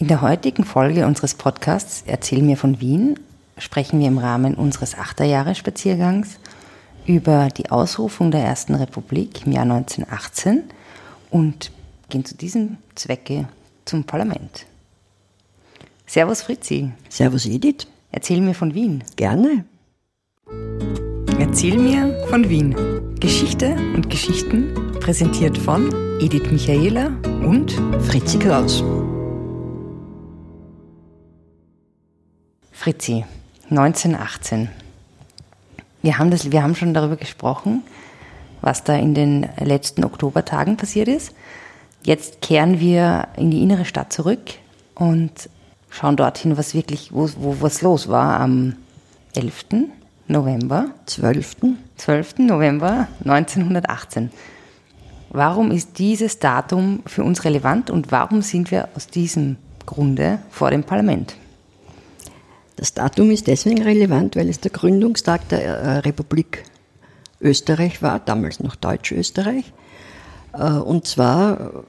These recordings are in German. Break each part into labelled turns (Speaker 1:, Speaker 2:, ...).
Speaker 1: In der heutigen Folge unseres Podcasts Erzähl mir von Wien sprechen wir im Rahmen unseres Achterjahresspaziergangs über die Ausrufung der Ersten Republik im Jahr 1918 und gehen zu diesem Zwecke zum Parlament. Servus Fritzi.
Speaker 2: Servus Edith.
Speaker 1: Erzähl mir von Wien.
Speaker 2: Gerne.
Speaker 1: Erzähl mir von Wien. Geschichte und Geschichten präsentiert von Edith Michaela und
Speaker 2: Fritzi Kraus.
Speaker 1: Fritzi, 1918. Wir haben, das, wir haben schon darüber gesprochen, was da in den letzten Oktobertagen passiert ist. Jetzt kehren wir in die innere Stadt zurück und schauen dorthin, was wirklich, wo, wo was los war am 11. November.
Speaker 2: 12.
Speaker 1: 12. November 1918. Warum ist dieses Datum für uns relevant und warum sind wir aus diesem Grunde vor dem Parlament?
Speaker 2: Das Datum ist deswegen relevant, weil es der Gründungstag der äh, Republik Österreich war, damals noch Deutsch-Österreich. Äh, und zwar,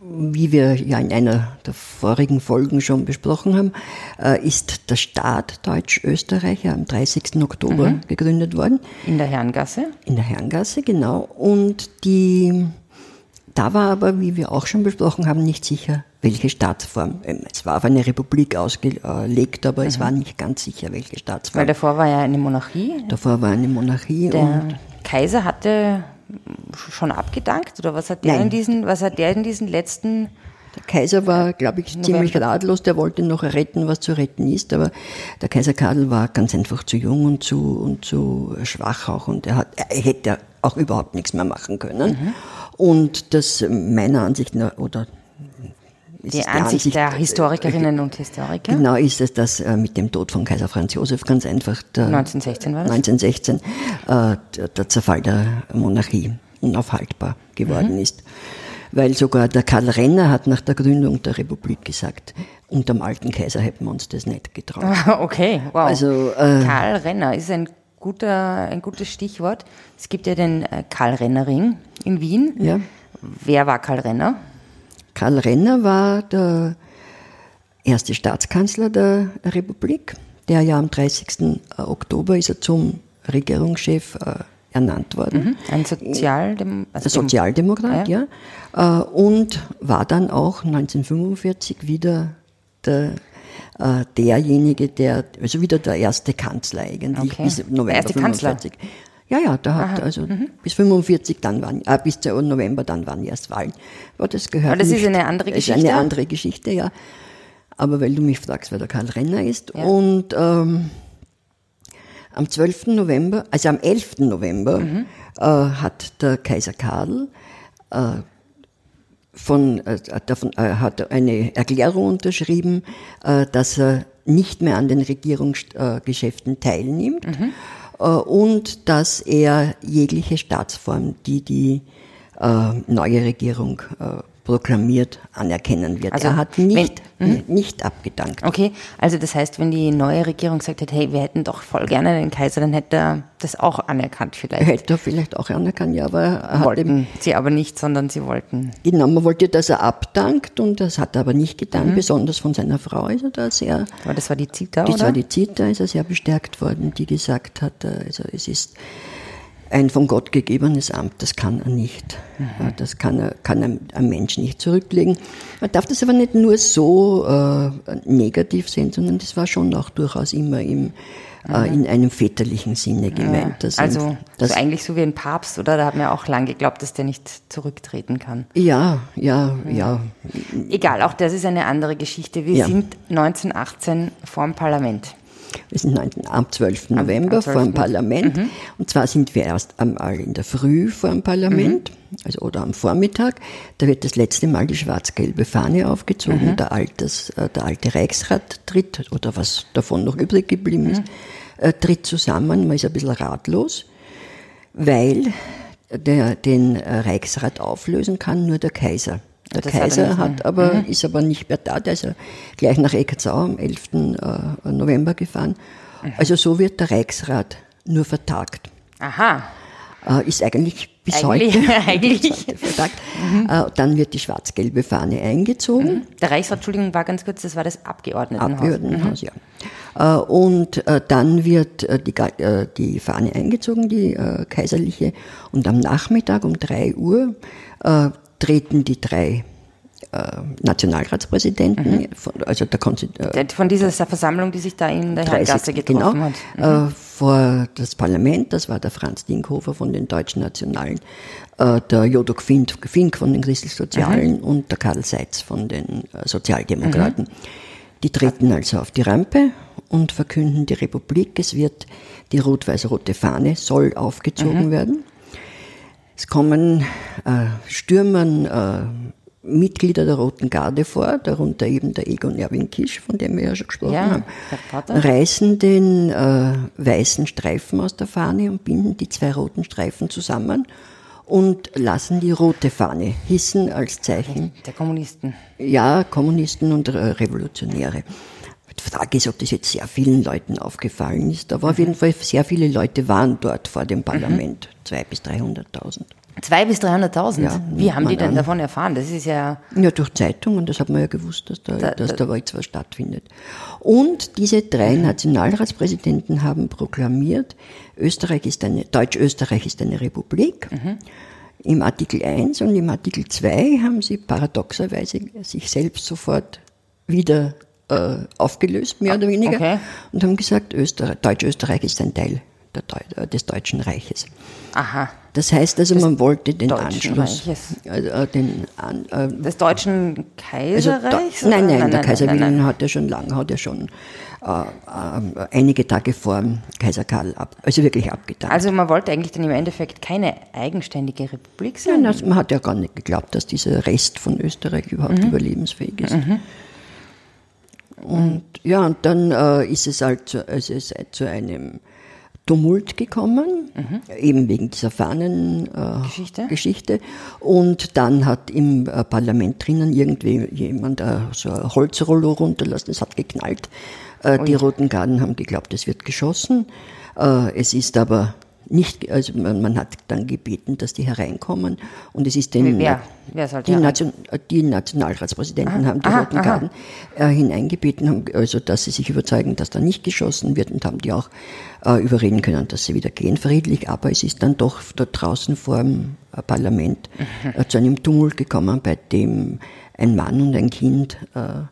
Speaker 2: wie wir ja in einer der vorigen Folgen schon besprochen haben, äh, ist der Staat Deutsch-Österreich am 30. Oktober mhm. gegründet worden.
Speaker 1: In der Herrengasse?
Speaker 2: In der Herrengasse, genau. Und die, da war aber, wie wir auch schon besprochen haben, nicht sicher, welche Staatsform. Ähm, es war auf eine Republik ausgelegt, aber mhm. es war nicht ganz sicher, welche Staatsform.
Speaker 1: Weil davor war ja eine Monarchie.
Speaker 2: Davor war eine Monarchie.
Speaker 1: Der Kaiser hatte schon abgedankt oder was hat der Nein. in diesen, was hat der in diesen letzten
Speaker 2: der Kaiser war, glaube ich, November. ziemlich ratlos, der wollte noch retten, was zu retten ist, aber der Kaiser Karl war ganz einfach zu jung und zu, und zu schwach auch und er, hat, er hätte auch überhaupt nichts mehr machen können. Mhm. Und das meiner Ansicht nach, oder
Speaker 1: die Ansicht, Ansicht, der Historikerinnen und Historiker.
Speaker 2: Genau ist es, dass äh, mit dem Tod von Kaiser Franz Josef ganz einfach der,
Speaker 1: 1916 war das?
Speaker 2: 1916 äh, der, der, Zerfall der Monarchie unaufhaltbar geworden mhm. ist. Weil sogar der Karl Renner hat nach der Gründung der Republik gesagt, unter dem alten Kaiser hätten wir uns das nicht getraut.
Speaker 1: okay, wow. Also, äh, Karl Renner ist ein guter, ein gutes Stichwort. Es gibt ja den äh, Karl Renner Ring in Wien. Ja. Wer war Karl Renner?
Speaker 2: Karl Renner war der erste Staatskanzler der Republik, der ja am 30. Oktober ist er zum Regierungschef äh, ernannt worden. Mhm.
Speaker 1: Ein Sozialdem
Speaker 2: also Sozialdemokrat, ja. ja. Äh, und war dann auch 1945 wieder der, äh, derjenige, der, also wieder der erste Kanzler eigentlich,
Speaker 1: okay. bis November der erste 45. Kanzler.
Speaker 2: Ja, ja, da hat Aha. also mhm. bis 45 dann waren, äh, bis zu November dann waren erst Wahlen. Aber das gehört
Speaker 1: Aber das
Speaker 2: nicht,
Speaker 1: ist eine andere Geschichte.
Speaker 2: Ist eine andere Geschichte, ja. Aber weil du mich fragst, wer der Karl Renner ist. Ja. Und ähm, am 12. November, also am 11. November, mhm. äh, hat der Kaiser Karl äh, von, äh, davon, äh, hat eine Erklärung unterschrieben, äh, dass er nicht mehr an den Regierungsgeschäften teilnimmt. Mhm und dass er jegliche Staatsform, die die neue Regierung proklamiert, anerkennen wird. Also er hat nicht, wenn, mhm. nicht abgedankt.
Speaker 1: Okay, also das heißt, wenn die neue Regierung gesagt hätte, hey, wir hätten doch voll gerne den Kaiser, dann hätte er das auch anerkannt vielleicht.
Speaker 2: Hätte er vielleicht auch anerkannt, ja, aber er
Speaker 1: wollten sie aber nicht, sondern sie wollten.
Speaker 2: Genau, man wollte, dass er abdankt und das hat er aber nicht getan, mhm. besonders von seiner Frau ist er da sehr.
Speaker 1: Aber das war die Zita,
Speaker 2: das
Speaker 1: oder?
Speaker 2: Das war die Zita, ist er sehr bestärkt worden, die gesagt hat, äh, also es ist ein von Gott gegebenes Amt, das kann er nicht. Mhm. Das kann, er, kann ein, Mensch nicht zurücklegen. Man darf das aber nicht nur so äh, negativ sehen, sondern das war schon auch durchaus immer im, äh, in einem väterlichen Sinne gemeint.
Speaker 1: Ja. also das, so eigentlich so wie ein Papst, oder? Da hat man ja auch lange geglaubt, dass der nicht zurücktreten kann.
Speaker 2: Ja, ja, ja.
Speaker 1: Egal, auch das ist eine andere Geschichte. Wir ja. sind 1918 vor dem Parlament.
Speaker 2: Wir sind am 12. November am 12. vor dem Parlament. Mhm. Und zwar sind wir erst einmal in der Früh vor dem Parlament, mhm. also oder am Vormittag. Da wird das letzte Mal die schwarz-gelbe Fahne aufgezogen. Mhm. Der, Alters, äh, der alte Reichsrat tritt, oder was davon noch übrig geblieben ist, mhm. äh, tritt zusammen. Man ist ein bisschen ratlos, weil der, den Reichsrat auflösen kann nur der Kaiser. Der das Kaiser hat, hat aber, mhm. ist aber nicht mehr da, der ist ja gleich nach Eckartsau am 11. Äh, November gefahren. Mhm. Also so wird der Reichsrat nur vertagt.
Speaker 1: Aha.
Speaker 2: Äh, ist eigentlich bis
Speaker 1: Eigentlich-
Speaker 2: heute.
Speaker 1: eigentlich.
Speaker 2: Heute vertagt. Äh, Dann wird die schwarz-gelbe Fahne eingezogen.
Speaker 1: Der Reichsrat, Entschuldigung, war ganz kurz, das war das Abgeordnetenhaus.
Speaker 2: Abgeordnetenhaus, ja. Äh, Und dann wird die, die Fahne eingezogen, die kaiserliche, und am Nachmittag um drei Uhr treten die drei äh, Nationalratspräsidenten, von, also der, Konsti- äh,
Speaker 1: Von dieser Versammlung, die sich da in der Herrengasse
Speaker 2: 30,
Speaker 1: getroffen
Speaker 2: genau,
Speaker 1: hat.
Speaker 2: äh, vor das Parlament, das war der Franz Dinkhofer von den Deutschen Nationalen, der Jodok Fink, Fink von den Christlich-Sozialen und der Karl Seitz von den Sozialdemokraten. Die treten also auf die Rampe und verkünden die Republik. Es wird die rot-weiß-rote Fahne soll aufgezogen werden. Es kommen äh, Stürmern äh, Mitglieder der Roten Garde vor, darunter eben der Egon Erwin Kisch, von dem wir ja schon gesprochen
Speaker 1: Ja,
Speaker 2: haben, reißen den äh, weißen Streifen aus der Fahne und binden die zwei roten Streifen zusammen und lassen die rote Fahne hissen als Zeichen,
Speaker 1: Der Kommunisten.
Speaker 2: ja, Kommunisten und äh, Revolutionäre. Die Frage ist, ob das jetzt sehr vielen Leuten aufgefallen ist, aber auf jeden Fall sehr viele Leute waren dort vor dem Parlament, zwei bis 300.000.
Speaker 1: Zwei bis 300.000.
Speaker 2: Ja,
Speaker 1: Wie haben die denn
Speaker 2: an.
Speaker 1: davon erfahren? Das ist ja,
Speaker 2: Ja, durch Zeitungen, das hat man ja gewusst, dass da,
Speaker 1: Da-
Speaker 2: dass
Speaker 1: da-
Speaker 2: da jetzt was stattfindet. Und diese drei Nationalratspräsidenten haben proklamiert, Österreich ist eine, Deutsch-Österreich ist eine Republik. Im Artikel 1 und im Artikel 2 haben sie paradoxerweise sich selbst sofort wieder äh, aufgelöst, mehr oder weniger,
Speaker 1: okay.
Speaker 2: und haben gesagt, Österreich, Deutsch-Österreich ist ein Teil der, äh, des Deutschen Reiches.
Speaker 1: aha,
Speaker 2: Das heißt also, man wollte den Anschluss, also, äh, den, äh,
Speaker 1: des Deutschen
Speaker 2: also,
Speaker 1: Kaiserreichs?
Speaker 2: nein,
Speaker 1: oder?
Speaker 2: nein, der Kaiser
Speaker 1: nein,
Speaker 2: Wilhelm
Speaker 1: nein.
Speaker 2: hat ja schon lange, hat ja schon äh, äh, einige Tage vor Kaiser Karl ab, also wirklich abgetan.
Speaker 1: Also man wollte eigentlich dann im Endeffekt keine eigenständige Republik sein.
Speaker 2: Nein, das, man hat ja gar nicht geglaubt, dass dieser Rest von Österreich überhaupt
Speaker 1: Mhm.
Speaker 2: überlebensfähig ist. Und ja, und dann äh, ist es halt zu, also es ist zu einem Tumult gekommen, eben wegen dieser Fahnengeschichte.
Speaker 1: Mhm. Geschichte.
Speaker 2: Geschichte. Und dann hat im äh, Parlament drinnen irgendwie jemand äh, so ein Holzrollo runterlassen, es hat geknallt. Äh, die Roten Garden haben geglaubt, es wird geschossen. Äh, es ist aber nicht, also man, man hat dann gebeten, dass die hereinkommen und es ist den,
Speaker 1: Wer? Wer
Speaker 2: die? Nation, die Nationalratspräsidenten haben die
Speaker 1: aha,
Speaker 2: Roten
Speaker 1: aha.
Speaker 2: Garden äh, hineingebeten, haben, also dass sie sich überzeugen, dass da nicht geschossen wird und haben die auch äh, überreden können, dass sie wieder gehen friedlich, aber es ist dann doch da draußen vor dem äh, Parlament äh, zu einem Tumult gekommen, bei dem ein Mann und ein Kind äh,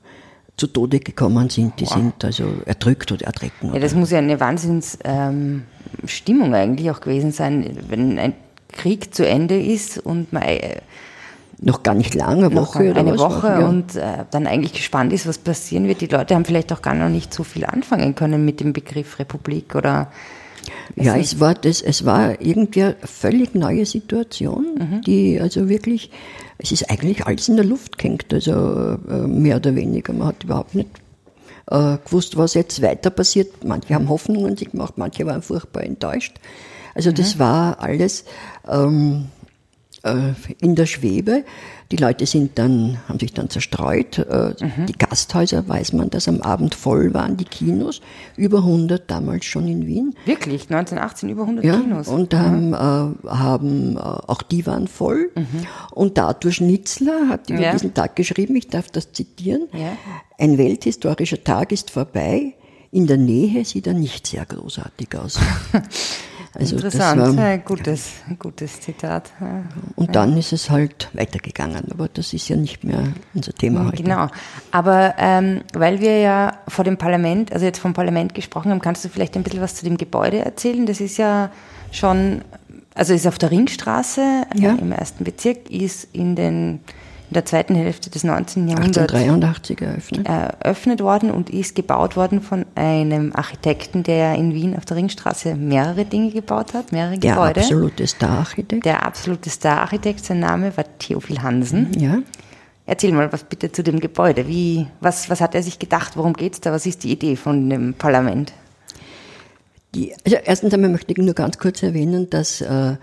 Speaker 2: zu Tode gekommen sind. Die sind also erdrückt oder ertreten.
Speaker 1: Ja, das muss ja eine Wahnsinns ähm, Stimmung eigentlich auch gewesen sein, wenn ein Krieg zu Ende ist und man äh,
Speaker 2: noch gar nicht lange, eine Woche oder
Speaker 1: eine Woche
Speaker 2: war, ja.
Speaker 1: und äh, dann eigentlich gespannt ist, was passieren wird. Die Leute haben vielleicht auch gar noch nicht so viel anfangen können mit dem Begriff Republik oder
Speaker 2: Ja, es war das, es war irgendwie eine völlig neue Situation,
Speaker 1: Mhm.
Speaker 2: die also wirklich, es ist eigentlich alles in der Luft gehängt, also äh, mehr oder weniger. Man hat überhaupt nicht äh, gewusst, was jetzt weiter passiert. Manche haben Hoffnungen gemacht, manche waren furchtbar enttäuscht. Also
Speaker 1: Mhm.
Speaker 2: das war alles ähm, äh, in der Schwebe. Die Leute sind dann, haben sich dann zerstreut. Äh,
Speaker 1: Mhm.
Speaker 2: Die Gasthäuser, weiß man, dass am Abend voll waren, die Kinos. Über 100 damals schon in Wien.
Speaker 1: wirklich 1918 über 100
Speaker 2: Ja,
Speaker 1: Kinos.
Speaker 2: und haben, äh, haben äh, auch die waren voll. Und Arthur Schnitzler hat über
Speaker 1: Ja.
Speaker 2: diesen Tag geschrieben, ich darf das zitieren,
Speaker 1: Ja.
Speaker 2: ein welthistorischer Tag ist vorbei, in der Nähe sieht er nicht sehr großartig aus. Also das
Speaker 1: Interessant,
Speaker 2: war,
Speaker 1: ja, gutes, gutes Zitat.
Speaker 2: Und dann ist es halt weitergegangen, aber das ist ja nicht mehr unser Thema heute.
Speaker 1: Genau. Aber ähm, weil wir ja vor dem Parlament, also jetzt vom Parlament gesprochen haben, kannst du vielleicht ein bisschen was zu dem Gebäude erzählen? Das ist ja schon, also ist auf der Ringstraße äh,
Speaker 2: Ja.
Speaker 1: im ersten Bezirk, ist in, den, in der zweiten Hälfte des 19. Jahrhunderts
Speaker 2: 1883 eröffnet.
Speaker 1: eröffnet worden und ist gebaut worden von einem Architekten, der in Wien auf der Ringstraße mehrere Dinge gebaut hat, mehrere
Speaker 2: Der
Speaker 1: Gebäude.
Speaker 2: absolute Star-Architekt.
Speaker 1: Der absolute Star-Architekt, sein Name war Theophil Hansen.
Speaker 2: Ja.
Speaker 1: Erzähl mal was bitte zu dem Gebäude. Wie, was, was hat er sich gedacht? Worum geht's da? Was ist die Idee von dem Parlament?
Speaker 2: Die, also erstens einmal möchte ich nur ganz kurz erwähnen, dass äh,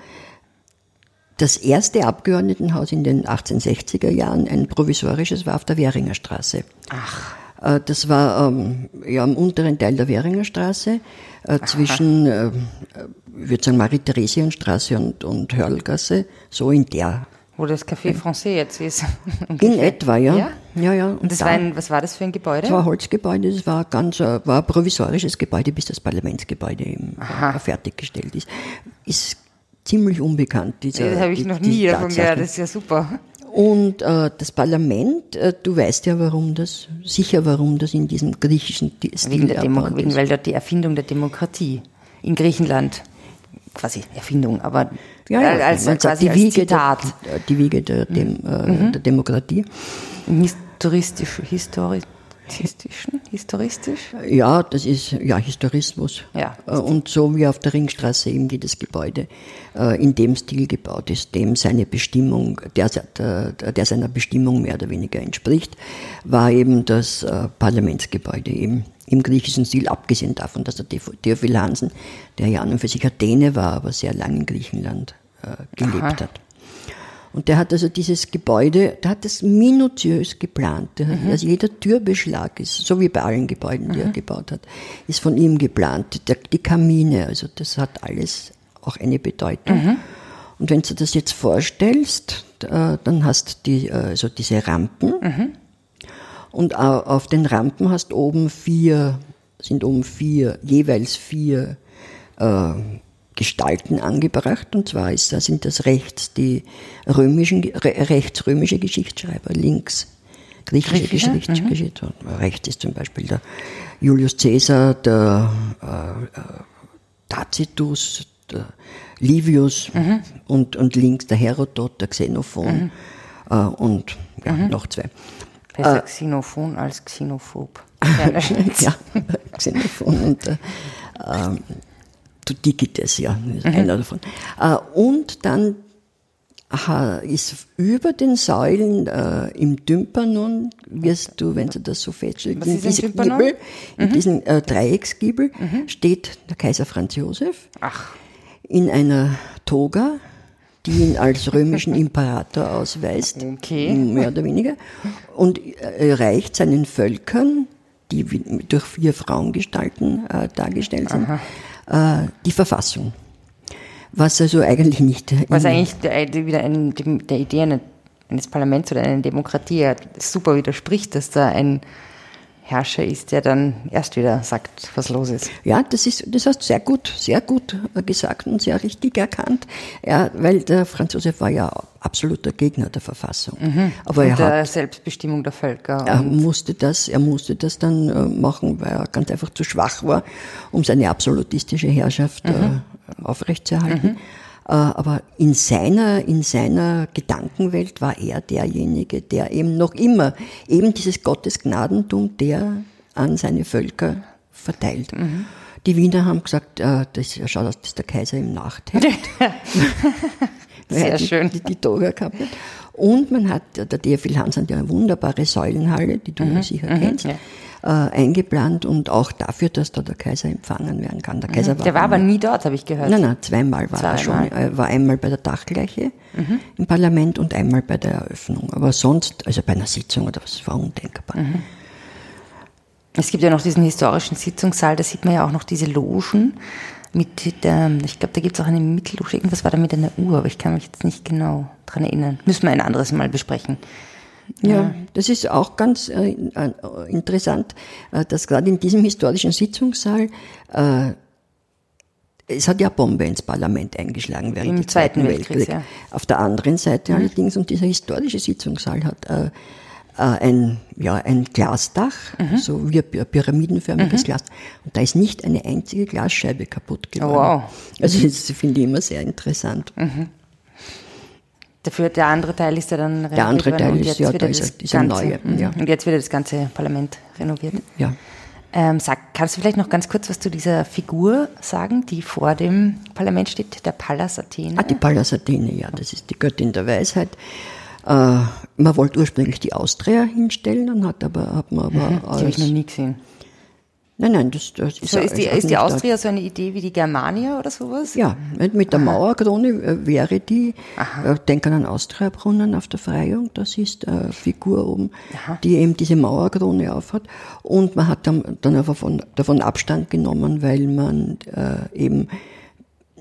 Speaker 2: das erste Abgeordnetenhaus in den 1860er Jahren ein provisorisches war auf der Währinger Straße.
Speaker 1: Ach.
Speaker 2: Äh, das war ähm, ja, am unteren Teil der Währinger Straße, äh, zwischen, äh, ich würde sagen, Marie-Theresienstraße und, und Hörlgasse, so in der.
Speaker 1: Wo das Café Français jetzt ist.
Speaker 2: in etwa, ja.
Speaker 1: Ja?
Speaker 2: ja, ja.
Speaker 1: Und das
Speaker 2: da-
Speaker 1: war ein, was war das für ein Gebäude?
Speaker 2: das war ein Holzgebäude, das war ganz, äh, war ein provisorisches Gebäude, bis das Parlamentsgebäude eben äh, fertiggestellt ist. Ist ziemlich unbekannt, dieser.
Speaker 1: das habe ich
Speaker 2: die-
Speaker 1: noch nie davon gehört, das ist ja super.
Speaker 2: Und äh, das Parlament, äh, du weißt ja, warum das, sicher warum das in diesem griechischen Stil
Speaker 1: Wegen, der Demo wegen weil dort die Erfindung der Demokratie in Griechenland, quasi Erfindung, aber
Speaker 2: Ja, ja,
Speaker 1: als,
Speaker 2: man sagt,
Speaker 1: quasi
Speaker 2: die
Speaker 1: als
Speaker 2: Wiege,
Speaker 1: Zitat.
Speaker 2: der, die Wiege der, Dem, äh, der Demokratie.
Speaker 1: Im historistisch, historistischen, historistisch?
Speaker 2: Ja, das ist ja Historismus.
Speaker 1: Ja.
Speaker 2: Äh, Und so wie auf der Ringstraße eben jedes Gebäude äh, in dem Stil gebaut ist, dem seine Bestimmung, der, der, seiner Bestimmung mehr oder weniger entspricht, war eben das äh, Parlamentsgebäude eben im griechischen Stil, abgesehen davon, dass der Theophil- Hansen, der ja an und für sich Athene war, aber sehr lange in Griechenland gelebt
Speaker 1: Aha.
Speaker 2: hat. Und der hat also dieses Gebäude, der hat das minutiös geplant. Hat, Also jeder Türbeschlag ist, so wie bei allen Gebäuden, die er gebaut hat, ist von ihm geplant. Der, die Kamine, also das hat alles auch eine Bedeutung. Und wenn du das jetzt vorstellst, dann hast du die, also diese Rampen. Und au- auf den Rampen hast oben vier, sind oben vier, jeweils vier äh, Gestalten angebracht. Und zwar ist, da sind das rechts die römischen, re, rechts römische Geschichtsschreiber, links griechische Geschichte. Rechts ist zum Beispiel der Julius Caesar, der äh, äh, Tacitus, der Livius und, und links der Herodot, der Xenophon äh, und ja, noch zwei.
Speaker 1: Besser Xenophon als Xenophob.
Speaker 2: Ja, Xenophon und äh, ähm, Thukydides, ja, ist einer davon. Äh, und dann aha, ist über den Säulen äh, im Tympanon, wirst du, wenn du das so
Speaker 1: Was
Speaker 2: in
Speaker 1: Tympanon?
Speaker 2: Giebel, in diesem äh, Dreiecksgiebel steht der Kaiser Franz Josef
Speaker 1: Ach,
Speaker 2: in einer Toga, die ihn als römischen Imperator ausweist,
Speaker 1: Okay.
Speaker 2: mehr oder weniger, und er reicht seinen Völkern, die durch vier Frauengestalten äh, dargestellt sind, äh, die Verfassung. Was also eigentlich nicht
Speaker 1: was eigentlich der, wieder ein, der Idee eine- eines Parlaments oder einer Demokratie super widerspricht, dass da ein Herrscher ist, der dann erst wieder sagt, was los ist.
Speaker 2: Ja, das ist, das hast du sehr gut, sehr gut gesagt und sehr richtig erkannt. Ja, weil der Franz Josef war ja absoluter Gegner der Verfassung. Aber er
Speaker 1: Und
Speaker 2: hat
Speaker 1: der Selbstbestimmung der Völker.
Speaker 2: Er musste das, er musste das dann äh, machen, weil er ganz einfach zu schwach war, um seine absolutistische Herrschaft äh, aufrechtzuerhalten. Äh, aber in seiner, in seiner Gedankenwelt war er derjenige, der eben noch immer eben dieses Gottesgnadentum, der an seine Völker verteilt. Die Wiener haben gesagt, äh, das schaut aus, dass der Kaiser im Nachthemd.
Speaker 1: Sehr schön.
Speaker 2: Die, die Toga gehabt hat. Und man hat, der Theophil Hans hat ja eine wunderbare Säulenhalle, die du sicher kennst,
Speaker 1: ja.
Speaker 2: Äh, eingeplant und auch dafür, dass da der Kaiser empfangen werden kann. Der Kaiser
Speaker 1: der war aber nie dort, habe ich gehört.
Speaker 2: Nein, nein, zweimal war er schon.
Speaker 1: Zweimal.
Speaker 2: Er war einmal bei der Dachgleiche im Parlament und einmal bei der Eröffnung. Aber sonst, also bei einer Sitzung oder was, war undenkbar.
Speaker 1: Es gibt ja noch diesen historischen Sitzungssaal, da sieht man ja auch noch diese Logen mit der, ich glaube, da gibt es auch eine Mittelloge, irgendwas war da mit einer Uhr, aber ich kann mich jetzt nicht genau dran erinnern. Müssen wir ein anderes Mal besprechen.
Speaker 2: Ja, das ist auch ganz äh, äh, interessant, äh, dass gerade in diesem historischen Sitzungssaal äh, es hat ja Bombe ins Parlament eingeschlagen während des
Speaker 1: Zweiten
Speaker 2: Zweiten
Speaker 1: Weltkrieg,
Speaker 2: Weltkriegs.
Speaker 1: ja. Mhm.
Speaker 2: Auf der anderen Seite allerdings, und dieser historische Sitzungssaal hat äh, äh, ein, ja, ein Glasdach,
Speaker 1: Mhm.
Speaker 2: so wie ein py- pyramidenförmiges Glas. Und da ist nicht eine einzige Glasscheibe kaputt geworden.
Speaker 1: wow.
Speaker 2: Also das finde ich immer sehr interessant.
Speaker 1: Dafür, der andere Teil ist ja dann renoviert
Speaker 2: andere
Speaker 1: worden
Speaker 2: Teil
Speaker 1: und
Speaker 2: ist-
Speaker 1: jetzt
Speaker 2: ja, da ist
Speaker 1: das ganze,
Speaker 2: neue,
Speaker 1: mhm.
Speaker 2: ja.
Speaker 1: Und jetzt wird das ganze Parlament renoviert.
Speaker 2: Ja.
Speaker 1: Ähm, sag, kannst du vielleicht noch ganz kurz was zu dieser Figur sagen, die vor dem Parlament steht, der Pallas Athene?
Speaker 2: Ah, die Pallas Athene, ja, das ist die Göttin der Weisheit. Äh, man wollte ursprünglich die Austria hinstellen, dann hat aber, hat man aber
Speaker 1: die habe ich noch nie gesehen.
Speaker 2: Nein, nein, das, das
Speaker 1: ist, so ist die, ist die Austria so eine Idee wie die Germania oder sowas?
Speaker 2: Ja, mit der Aha. Mauerkrone äh, wäre die, Aha. Äh, denken an Austria-Brunnen auf der Freiung, das ist eine Figur oben, Aha. die eben diese Mauerkrone aufhat. Und man hat dann, dann einfach von, davon Abstand genommen, weil man äh, eben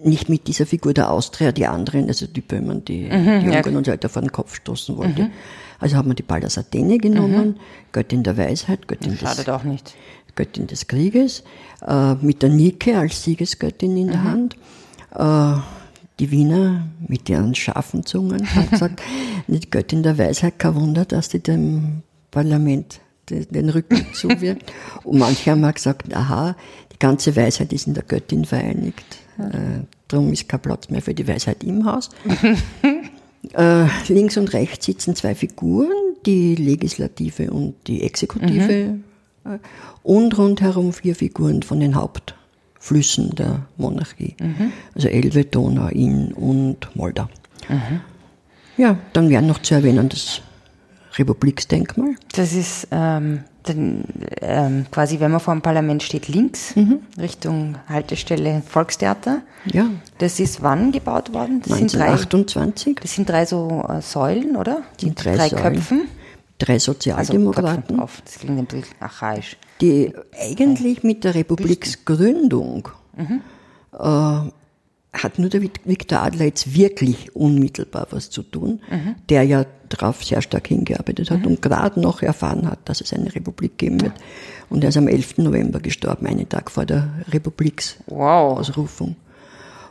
Speaker 2: nicht mit dieser Figur der Austria die anderen, also die Böhmen, die, mhm, die Ungarn ja. und so weiter vor den Kopf stoßen wollte. Mhm. Also hat man die Pallas Athene genommen, mhm. Göttin der Weisheit, Göttin
Speaker 1: Schadet des, auch nicht.
Speaker 2: Göttin des Krieges, äh, mit der Nike als Siegesgöttin in der mhm. Hand. Äh, die Wiener mit ihren scharfen Zungen haben gesagt, die Göttin der Weisheit, kein Wunder, dass die dem Parlament den Rücken zuwirkt. Und manche haben auch gesagt, aha, die ganze Weisheit ist in der Göttin vereinigt. Äh, darum ist kein Platz mehr für die Weisheit im Haus. äh, links und rechts sitzen zwei Figuren, die Legislative und die Exekutive. Mhm. Und rundherum vier Figuren von den Hauptflüssen der Monarchie. Mhm. Also Elbe, Donau, Inn und Moldau. Mhm. Ja, dann wäre noch zu erwähnen das Republiksdenkmal.
Speaker 1: Das ist ähm, den, ähm, quasi, wenn man vor dem Parlament steht, links mhm. Richtung Haltestelle Volkstheater.
Speaker 2: Ja.
Speaker 1: Das ist wann gebaut worden?
Speaker 2: Das 1928.
Speaker 1: Sind drei, das sind drei so äh, Säulen, oder?
Speaker 2: Die drei, drei Köpfen. Drei Sozialdemokraten.
Speaker 1: Also das klingt ein bisschen archaisch.
Speaker 2: Die eigentlich mit der Republiksgründung mhm. äh, hat nur der Viktor Adler jetzt wirklich unmittelbar was zu tun, mhm. der ja darauf sehr stark hingearbeitet hat mhm. und gerade noch erfahren hat, dass es eine Republik geben wird. Und er ist am 11. November gestorben, einen Tag vor der Republiksausrufung. Wow.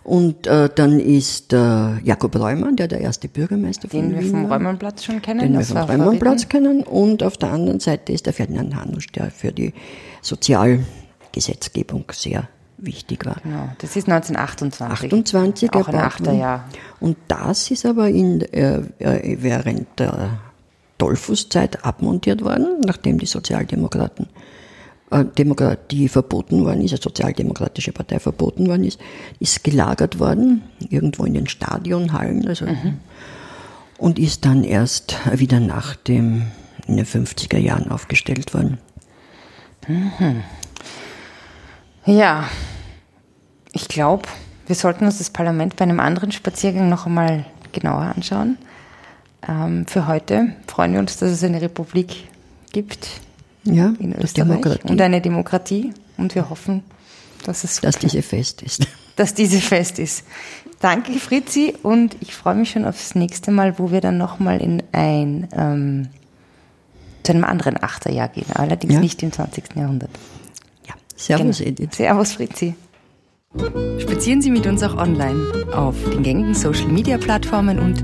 Speaker 2: Und äh, dann ist äh, Jakob Reumann, der der erste Bürgermeister
Speaker 1: den
Speaker 2: von
Speaker 1: Den wir vom Reumannplatz schon kennen.
Speaker 2: Den wir vom Reumannplatz kennen. Und auf der anderen Seite ist der Ferdinand Hanusch, der für die Sozialgesetzgebung sehr wichtig war.
Speaker 1: Genau, das ist 1928.
Speaker 2: 28
Speaker 1: auch ein Achterjahr.
Speaker 2: Und das ist aber in, äh, äh, während der Dollfußzeit abmontiert worden, nachdem die Sozialdemokraten Demokratie verboten worden ist, eine sozialdemokratische Partei verboten worden ist, ist gelagert worden, irgendwo in den Stadionhallen, also, mhm. und ist dann erst wieder nach dem, in den 50er Jahren aufgestellt worden.
Speaker 1: Mhm. Ja, ich glaube, wir sollten uns das Parlament bei einem anderen Spaziergang noch einmal genauer anschauen. Ähm, für heute freuen wir uns, dass es eine Republik gibt
Speaker 2: ja,
Speaker 1: in Österreich und eine Demokratie. Und wir hoffen, dass es
Speaker 2: dass diese fest ist.
Speaker 1: Dass diese fest ist. Danke, Fritzi, und ich freue mich schon aufs nächste Mal, wo wir dann nochmal in ein ähm, zu einem anderen Achterjahr gehen, allerdings ja. nicht im 20. Jahrhundert.
Speaker 2: Servus, genau. Edith.
Speaker 1: Servus, Fritzi. Spazieren Sie mit uns auch online auf den gängigen Social Media Plattformen und